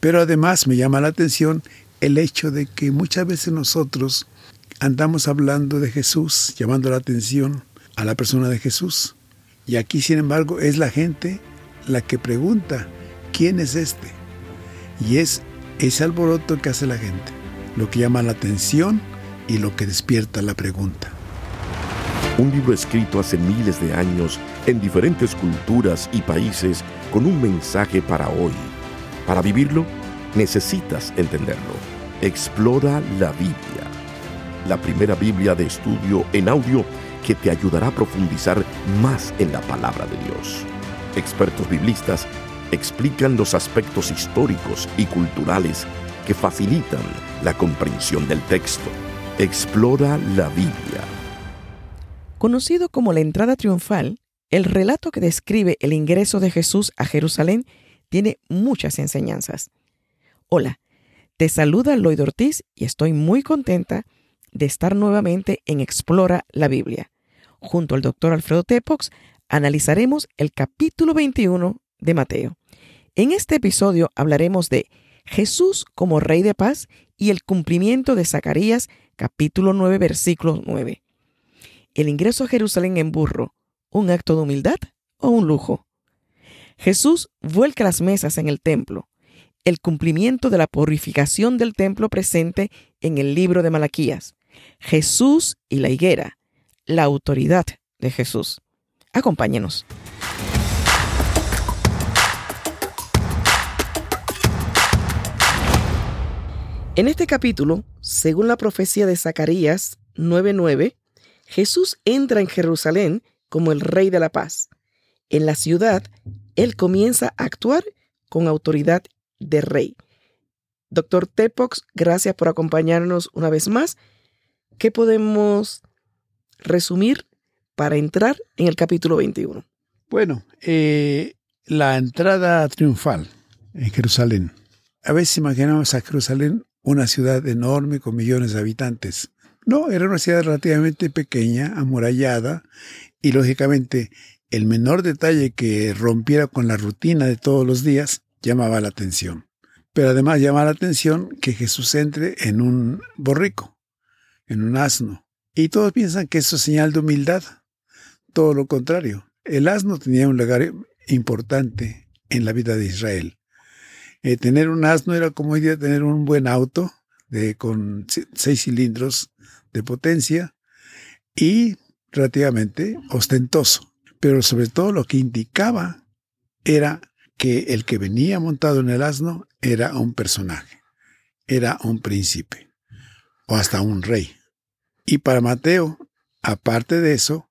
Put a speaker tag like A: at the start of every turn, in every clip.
A: Pero además me llama la atención el hecho de que muchas veces nosotros andamos hablando de Jesús, llamando la atención a la persona de Jesús. Y aquí, sin embargo, es la gente la que pregunta, ¿quién es este? Y es ese alboroto que hace la gente, lo que llama la atención y lo que despierta la pregunta.
B: Un libro escrito hace miles de años en diferentes culturas y países con un mensaje para hoy. Para vivirlo, necesitas entenderlo. Explora la Biblia, la primera Biblia de estudio en audio que te ayudará a profundizar más en la palabra de Dios. Expertos biblistas explican los aspectos históricos y culturales que facilitan la comprensión del texto. Explora la Biblia.
C: Conocido como la entrada triunfal, el relato que describe el ingreso de Jesús a Jerusalén tiene muchas enseñanzas. Hola, te saluda Lloyd Ortiz y estoy muy contenta de estar nuevamente en Explora la Biblia. Junto al doctor Alfredo Tepox analizaremos el capítulo 21 de Mateo. En este episodio hablaremos de Jesús como Rey de Paz y el cumplimiento de Zacarías capítulo 9 versículo 9. El ingreso a Jerusalén en burro, ¿un acto de humildad o un lujo? Jesús vuelca las mesas en el templo, el cumplimiento de la purificación del templo presente en el libro de Malaquías, Jesús y la higuera, la autoridad de Jesús. Acompáñenos. En este capítulo, según la profecía de Zacarías 9:9, Jesús entra en Jerusalén como el Rey de la Paz. En la ciudad, Él comienza a actuar con autoridad de rey. Doctor Tepox, gracias por acompañarnos una vez más. ¿Qué podemos resumir para entrar en el capítulo 21?
A: Bueno, eh, la entrada triunfal en Jerusalén. A veces imaginamos a Jerusalén una ciudad enorme con millones de habitantes. No, era una ciudad relativamente pequeña, amurallada, y lógicamente el menor detalle que rompiera con la rutina de todos los días llamaba la atención. Pero además llama la atención que Jesús entre en un borrico, en un asno. Y todos piensan que eso es señal de humildad. Todo lo contrario. El asno tenía un lugar importante en la vida de Israel. Eh, tener un asno era como hoy día tener un buen auto de, con seis cilindros de potencia y relativamente ostentoso. Pero sobre todo lo que indicaba era que el que venía montado en el asno era un personaje, era un príncipe o hasta un rey. Y para Mateo, aparte de eso,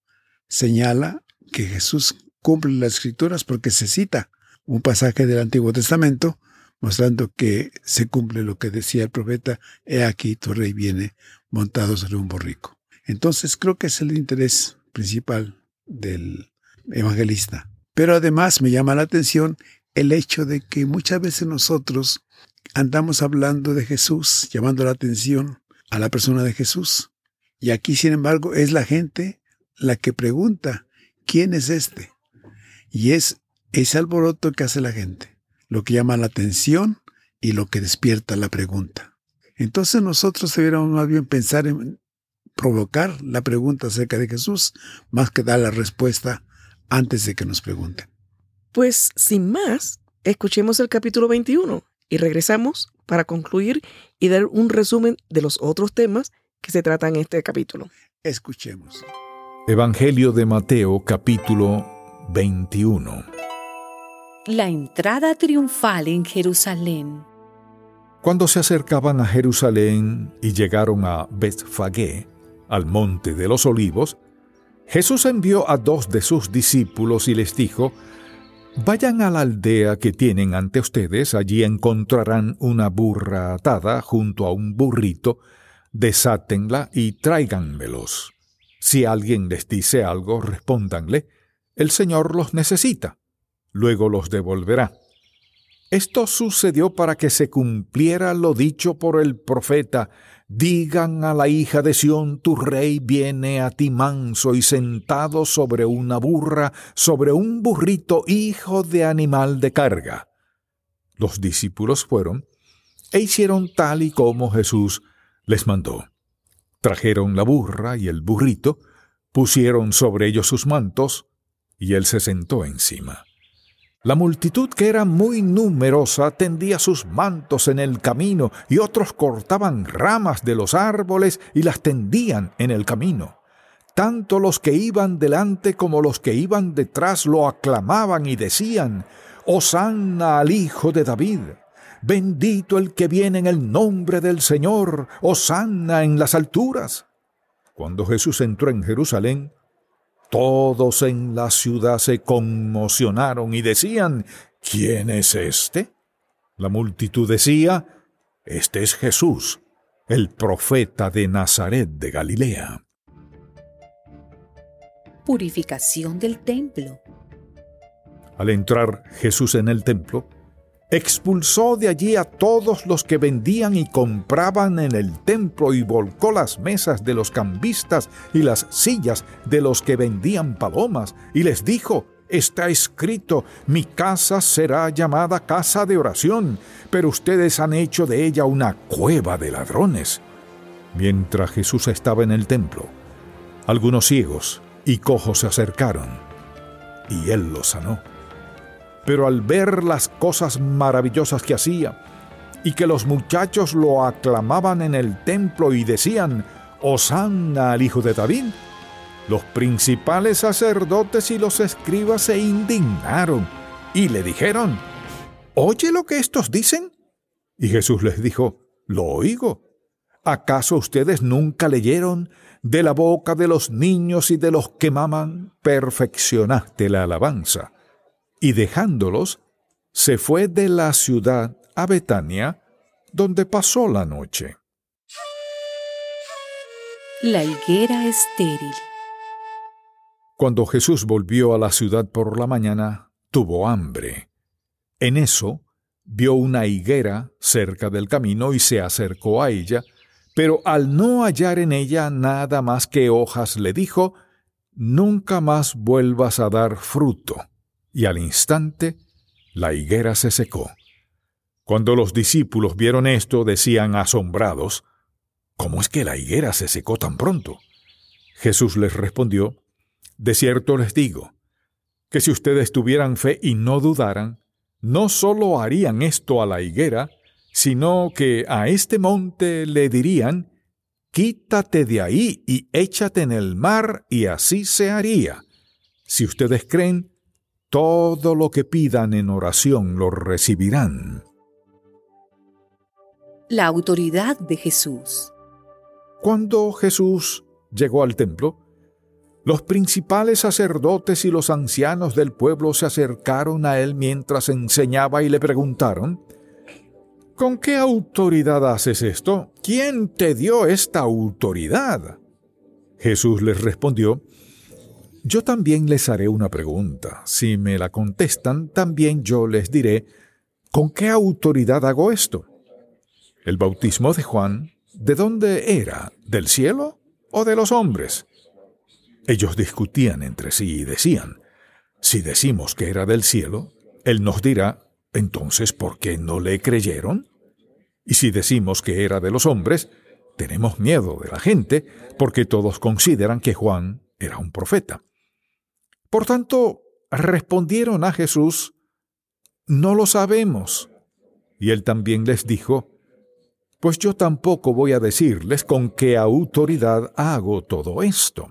A: señala que Jesús cumple las escrituras porque se cita un pasaje del Antiguo Testamento mostrando que se cumple lo que decía el profeta, he aquí tu rey viene montado sobre un borrico. Entonces creo que es el interés principal del evangelista. Pero además me llama la atención el hecho de que muchas veces nosotros andamos hablando de Jesús, llamando la atención a la persona de Jesús. Y aquí, sin embargo, es la gente la que pregunta, ¿quién es este? Y es ese alboroto que hace la gente lo que llama la atención y lo que despierta la pregunta. Entonces nosotros deberíamos más bien pensar en provocar la pregunta acerca de Jesús más que dar la respuesta antes de que nos pregunten.
C: Pues sin más, escuchemos el capítulo 21 y regresamos para concluir y dar un resumen de los otros temas que se tratan en este capítulo.
A: Escuchemos.
D: Evangelio de Mateo capítulo 21
E: la entrada triunfal en Jerusalén.
D: Cuando se acercaban a Jerusalén y llegaron a Betfagé, al monte de los olivos, Jesús envió a dos de sus discípulos y les dijo, Vayan a la aldea que tienen ante ustedes, allí encontrarán una burra atada junto a un burrito, desátenla y tráiganmelos. Si alguien les dice algo, respóndanle, el Señor los necesita luego los devolverá. Esto sucedió para que se cumpliera lo dicho por el profeta, digan a la hija de Sión, tu rey viene a ti manso y sentado sobre una burra, sobre un burrito hijo de animal de carga. Los discípulos fueron e hicieron tal y como Jesús les mandó. Trajeron la burra y el burrito, pusieron sobre ellos sus mantos, y él se sentó encima. La multitud, que era muy numerosa, tendía sus mantos en el camino, y otros cortaban ramas de los árboles y las tendían en el camino. Tanto los que iban delante como los que iban detrás lo aclamaban y decían, Hosanna al Hijo de David. Bendito el que viene en el nombre del Señor, Hosanna en las alturas. Cuando Jesús entró en Jerusalén, todos en la ciudad se conmocionaron y decían, ¿quién es este? La multitud decía, Este es Jesús, el profeta de Nazaret de Galilea.
E: Purificación del templo.
D: Al entrar Jesús en el templo, expulsó de allí a todos los que vendían y compraban en el templo y volcó las mesas de los cambistas y las sillas de los que vendían palomas y les dijo, Está escrito, mi casa será llamada casa de oración, pero ustedes han hecho de ella una cueva de ladrones. Mientras Jesús estaba en el templo, algunos ciegos y cojos se acercaron, y él los sanó pero al ver las cosas maravillosas que hacía, y que los muchachos lo aclamaban en el templo y decían, Hosanna al Hijo de David, los principales sacerdotes y los escribas se indignaron y le dijeron, ¿Oye lo que estos dicen? Y Jesús les dijo, Lo oigo. ¿Acaso ustedes nunca leyeron de la boca de los niños y de los que maman, perfeccionaste la alabanza? Y dejándolos, se fue de la ciudad a Betania, donde pasó la noche.
E: La higuera estéril.
D: Cuando Jesús volvió a la ciudad por la mañana, tuvo hambre. En eso, vio una higuera cerca del camino y se acercó a ella, pero al no hallar en ella nada más que hojas, le dijo, Nunca más vuelvas a dar fruto y al instante la higuera se secó. Cuando los discípulos vieron esto, decían asombrados, ¿Cómo es que la higuera se secó tan pronto? Jesús les respondió, De cierto les digo, que si ustedes tuvieran fe y no dudaran, no sólo harían esto a la higuera, sino que a este monte le dirían, Quítate de ahí y échate en el mar, y así se haría. Si ustedes creen, todo lo que pidan en oración lo recibirán.
E: La autoridad de Jesús.
D: Cuando Jesús llegó al templo, los principales sacerdotes y los ancianos del pueblo se acercaron a él mientras enseñaba y le preguntaron, ¿Con qué autoridad haces esto? ¿Quién te dio esta autoridad? Jesús les respondió, yo también les haré una pregunta. Si me la contestan, también yo les diré, ¿con qué autoridad hago esto? El bautismo de Juan, ¿de dónde era? ¿Del cielo o de los hombres? Ellos discutían entre sí y decían, si decimos que era del cielo, él nos dirá, entonces, ¿por qué no le creyeron? Y si decimos que era de los hombres, tenemos miedo de la gente, porque todos consideran que Juan era un profeta. Por tanto, respondieron a Jesús, No lo sabemos. Y él también les dijo, Pues yo tampoco voy a decirles con qué autoridad hago todo esto.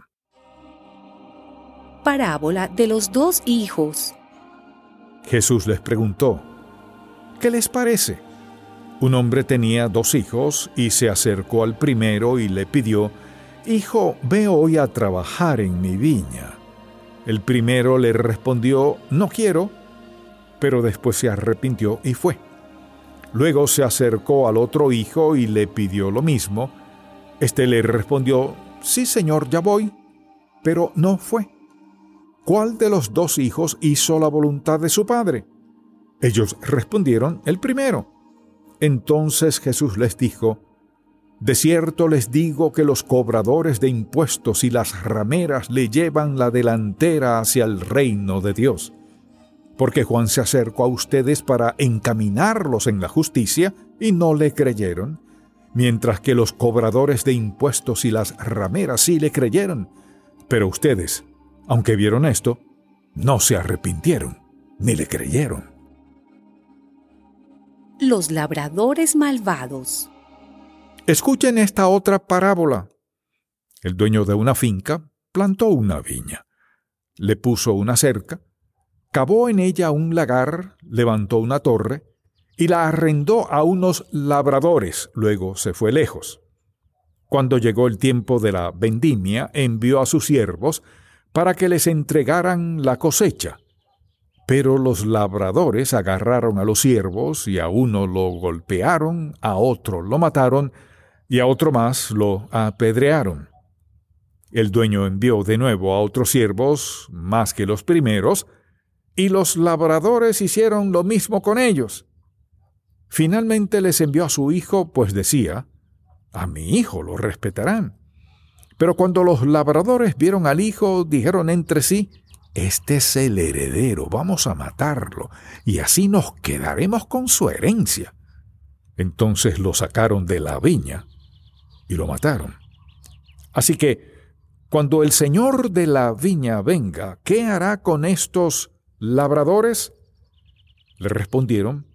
E: Parábola de los dos hijos.
D: Jesús les preguntó, ¿qué les parece? Un hombre tenía dos hijos y se acercó al primero y le pidió, Hijo, ve hoy a trabajar en mi viña. El primero le respondió, no quiero, pero después se arrepintió y fue. Luego se acercó al otro hijo y le pidió lo mismo. Este le respondió, sí señor, ya voy, pero no fue. ¿Cuál de los dos hijos hizo la voluntad de su padre? Ellos respondieron, el primero. Entonces Jesús les dijo, de cierto les digo que los cobradores de impuestos y las rameras le llevan la delantera hacia el reino de Dios. porque Juan se acercó a ustedes para encaminarlos en la justicia y no le creyeron, mientras que los cobradores de impuestos y las rameras sí le creyeron. Pero ustedes, aunque vieron esto, no se arrepintieron ni le creyeron.
E: Los labradores malvados.
D: Escuchen esta otra parábola. El dueño de una finca plantó una viña, le puso una cerca, cavó en ella un lagar, levantó una torre y la arrendó a unos labradores, luego se fue lejos. Cuando llegó el tiempo de la vendimia, envió a sus siervos para que les entregaran la cosecha. Pero los labradores agarraron a los siervos y a uno lo golpearon, a otro lo mataron y a otro más lo apedrearon. El dueño envió de nuevo a otros siervos, más que los primeros, y los labradores hicieron lo mismo con ellos. Finalmente les envió a su hijo, pues decía, a mi hijo lo respetarán. Pero cuando los labradores vieron al hijo, dijeron entre sí, este es el heredero, vamos a matarlo, y así nos quedaremos con su herencia. Entonces lo sacaron de la viña y lo mataron. Así que, cuando el señor de la viña venga, ¿qué hará con estos labradores? Le respondieron,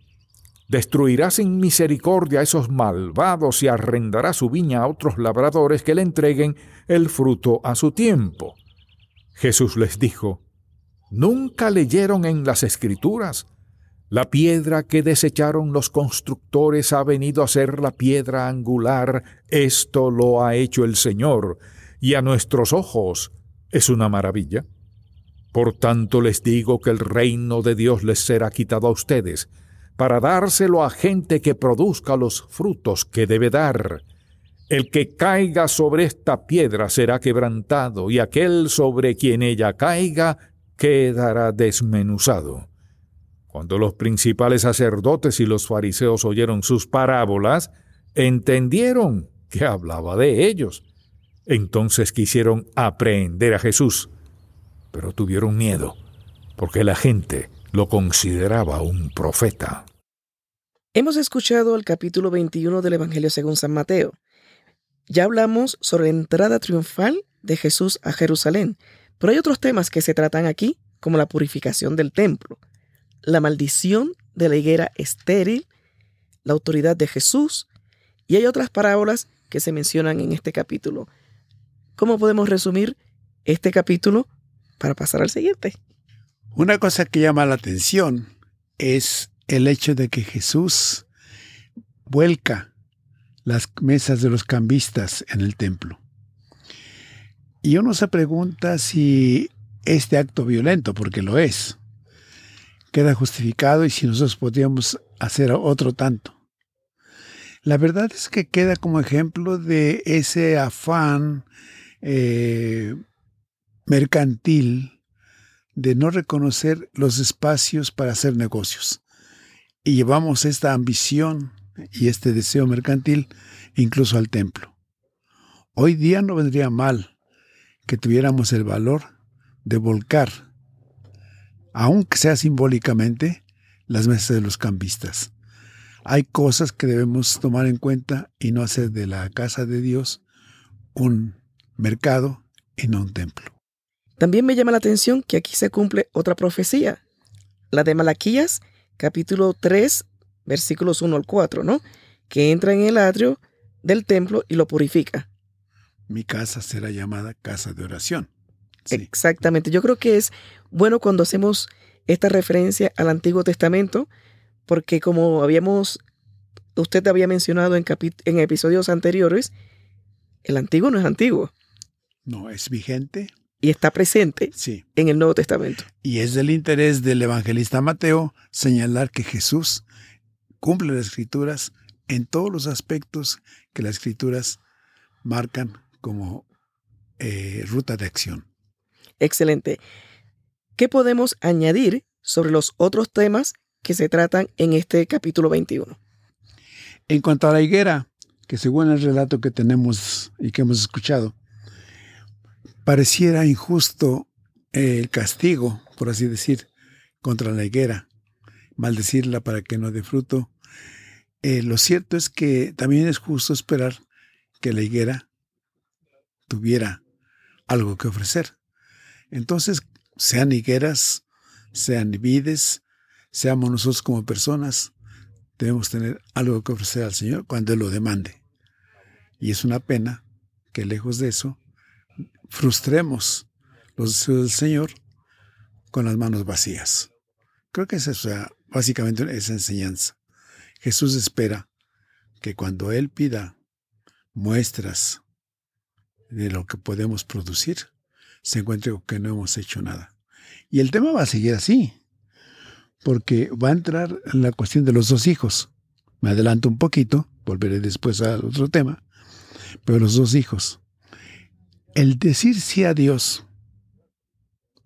D: destruirá sin misericordia a esos malvados y arrendará su viña a otros labradores que le entreguen el fruto a su tiempo. Jesús les dijo, ¿Nunca leyeron en las escrituras? La piedra que desecharon los constructores ha venido a ser la piedra angular, esto lo ha hecho el Señor, y a nuestros ojos es una maravilla. Por tanto les digo que el reino de Dios les será quitado a ustedes, para dárselo a gente que produzca los frutos que debe dar. El que caiga sobre esta piedra será quebrantado, y aquel sobre quien ella caiga quedará desmenuzado. Cuando los principales sacerdotes y los fariseos oyeron sus parábolas, entendieron que hablaba de ellos. Entonces quisieron aprehender a Jesús, pero tuvieron miedo, porque la gente lo consideraba un profeta.
C: Hemos escuchado el capítulo 21 del Evangelio según San Mateo. Ya hablamos sobre la entrada triunfal de Jesús a Jerusalén, pero hay otros temas que se tratan aquí, como la purificación del templo, la maldición de la higuera estéril, la autoridad de Jesús, y hay otras parábolas que se mencionan en este capítulo. ¿Cómo podemos resumir este capítulo para pasar al siguiente?
A: Una cosa que llama la atención es el hecho de que Jesús vuelca las mesas de los cambistas en el templo. Y uno se pregunta si este acto violento, porque lo es, queda justificado y si nosotros podríamos hacer otro tanto. La verdad es que queda como ejemplo de ese afán eh, mercantil de no reconocer los espacios para hacer negocios. Y llevamos esta ambición y este deseo mercantil incluso al templo. Hoy día no vendría mal que tuviéramos el valor de volcar, aunque sea simbólicamente, las mesas de los cambistas. Hay cosas que debemos tomar en cuenta y no hacer de la casa de Dios un mercado y no un templo.
C: También me llama la atención que aquí se cumple otra profecía, la de Malaquías, capítulo 3, versículos 1 al 4, ¿no? Que entra en el atrio del templo y lo purifica
A: mi casa será llamada casa de oración.
C: Exactamente. Yo creo que es bueno cuando hacemos esta referencia al Antiguo Testamento, porque como habíamos, usted había mencionado en, en episodios anteriores, el Antiguo no es antiguo.
A: No, es vigente.
C: Y está presente
A: sí.
C: en el Nuevo Testamento.
A: Y es del interés del evangelista Mateo señalar que Jesús cumple las escrituras en todos los aspectos que las escrituras marcan como eh, ruta de acción.
C: Excelente. ¿Qué podemos añadir sobre los otros temas que se tratan en este capítulo 21?
A: En cuanto a la higuera, que según el relato que tenemos y que hemos escuchado, pareciera injusto el castigo, por así decir, contra la higuera, maldecirla para que no dé fruto. Eh, lo cierto es que también es justo esperar que la higuera tuviera algo que ofrecer. Entonces, sean higueras, sean vides, seamos nosotros como personas, debemos tener algo que ofrecer al Señor cuando Él lo demande. Y es una pena que lejos de eso, frustremos los deseos del Señor con las manos vacías. Creo que esa es básicamente esa enseñanza. Jesús espera que cuando Él pida muestras de lo que podemos producir, se encuentre que no hemos hecho nada. Y el tema va a seguir así, porque va a entrar la cuestión de los dos hijos. Me adelanto un poquito, volveré después al otro tema, pero los dos hijos. El decir sí a Dios,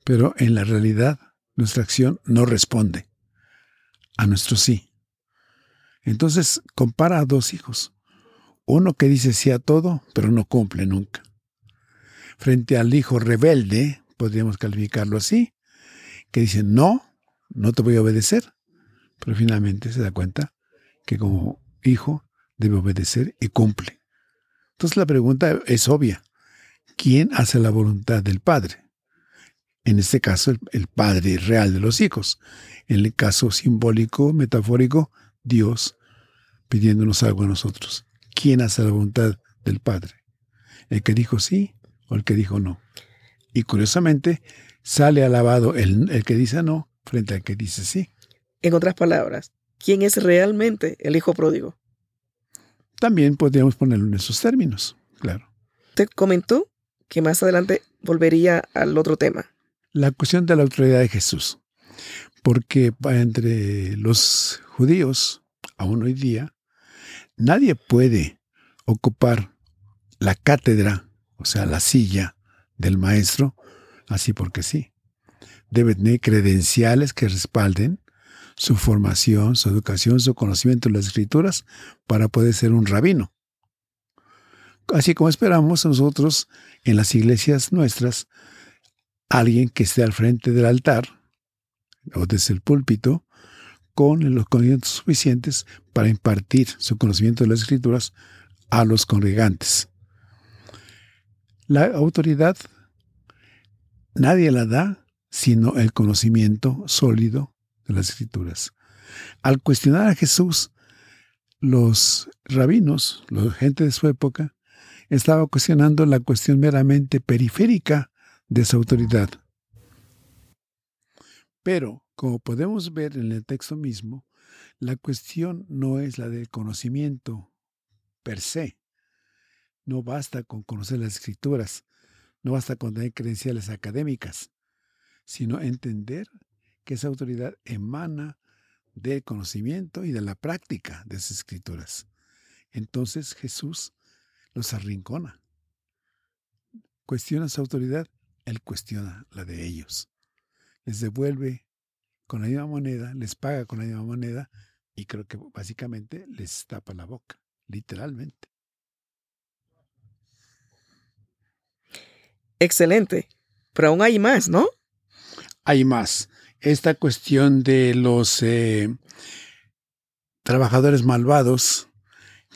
A: pero en la realidad nuestra acción no responde a nuestro sí. Entonces compara a dos hijos. Uno que dice sí a todo, pero no cumple nunca. Frente al hijo rebelde, podríamos calificarlo así, que dice no, no te voy a obedecer, pero finalmente se da cuenta que como hijo debe obedecer y cumple. Entonces la pregunta es obvia. ¿Quién hace la voluntad del Padre? En este caso, el, Padre real de los hijos. En el caso simbólico, metafórico, Dios pidiéndonos algo a nosotros. ¿Quién hace la voluntad del Padre? ¿El que dijo sí o el que dijo no? Y curiosamente, sale alabado el, el que dice no frente al que dice sí.
C: En otras palabras, ¿quién es realmente el hijo pródigo?
A: También podríamos ponerlo en esos términos, claro.
C: Te comentó que más adelante volvería al otro tema.
A: La cuestión de la autoridad de Jesús. Porque entre los judíos, aún hoy día, nadie puede ocupar la cátedra, o sea, la silla del maestro, así porque sí. Debe tener credenciales que respalden su formación, su educación, su conocimiento de las escrituras para poder ser un rabino. Así como esperamos nosotros en las iglesias nuestras, alguien que esté al frente del altar o desde el púlpito con los conocimientos suficientes para impartir su conocimiento de las escrituras a los congregantes. La autoridad nadie la da sino el conocimiento sólido de las escrituras. Al cuestionar a Jesús, los rabinos, la gente de su época, estaba cuestionando la cuestión meramente periférica de su autoridad. Pero, como podemos ver en el texto mismo, la cuestión no es la del conocimiento per se. No basta con conocer las escrituras, no basta con tener credenciales académicas, sino entender que esa autoridad emana del conocimiento y de la práctica de esas escrituras. Entonces Jesús los arrincona. Cuestiona su autoridad, Él cuestiona la de ellos. Les devuelve con la misma moneda, les paga con la misma moneda y creo que básicamente les tapa la boca, literalmente.
C: Excelente. Pero aún hay más, ¿no?
A: Hay más. Esta cuestión de los eh, trabajadores malvados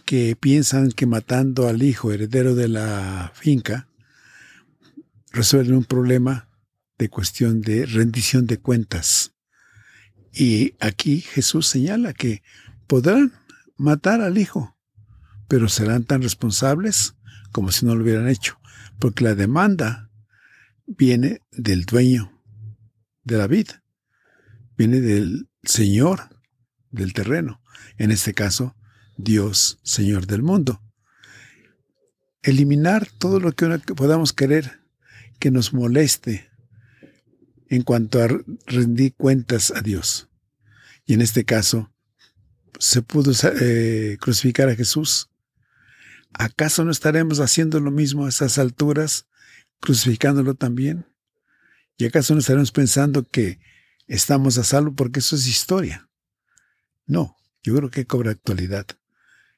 A: que piensan que matando al hijo heredero de la finca resuelven un problema de cuestión de rendición de cuentas. Y aquí Jesús señala que podrán matar al hijo, pero serán tan responsables como si no lo hubieran hecho, porque la demanda viene del dueño de la vida, viene del Señor del terreno, en este caso Dios, Señor del mundo. Eliminar todo lo que podamos querer que nos moleste en cuanto a rendir cuentas a Dios. Y en este caso, se pudo eh, crucificar a Jesús. ¿Acaso no estaremos haciendo lo mismo a esas alturas, crucificándolo también? ¿Y acaso no estaremos pensando que estamos a salvo porque eso es historia? No, yo creo que cobra actualidad.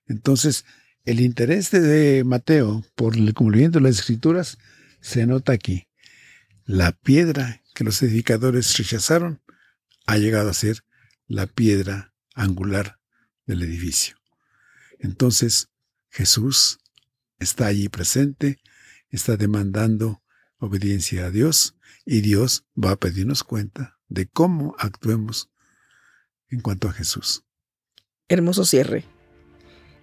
A: Entonces, el interés de Mateo por el cumplimiento de las escrituras se nota aquí. La piedra que los edificadores rechazaron ha llegado a ser la piedra angular del edificio. Entonces, Jesús está allí presente, está demandando obediencia a Dios y Dios va a pedirnos cuenta de cómo actuemos en cuanto a Jesús.
C: Hermoso cierre.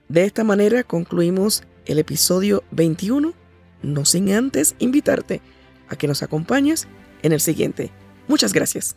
C: De esta manera concluimos el episodio 21, no sin antes invitarte a que nos acompañes en el siguiente. Muchas gracias.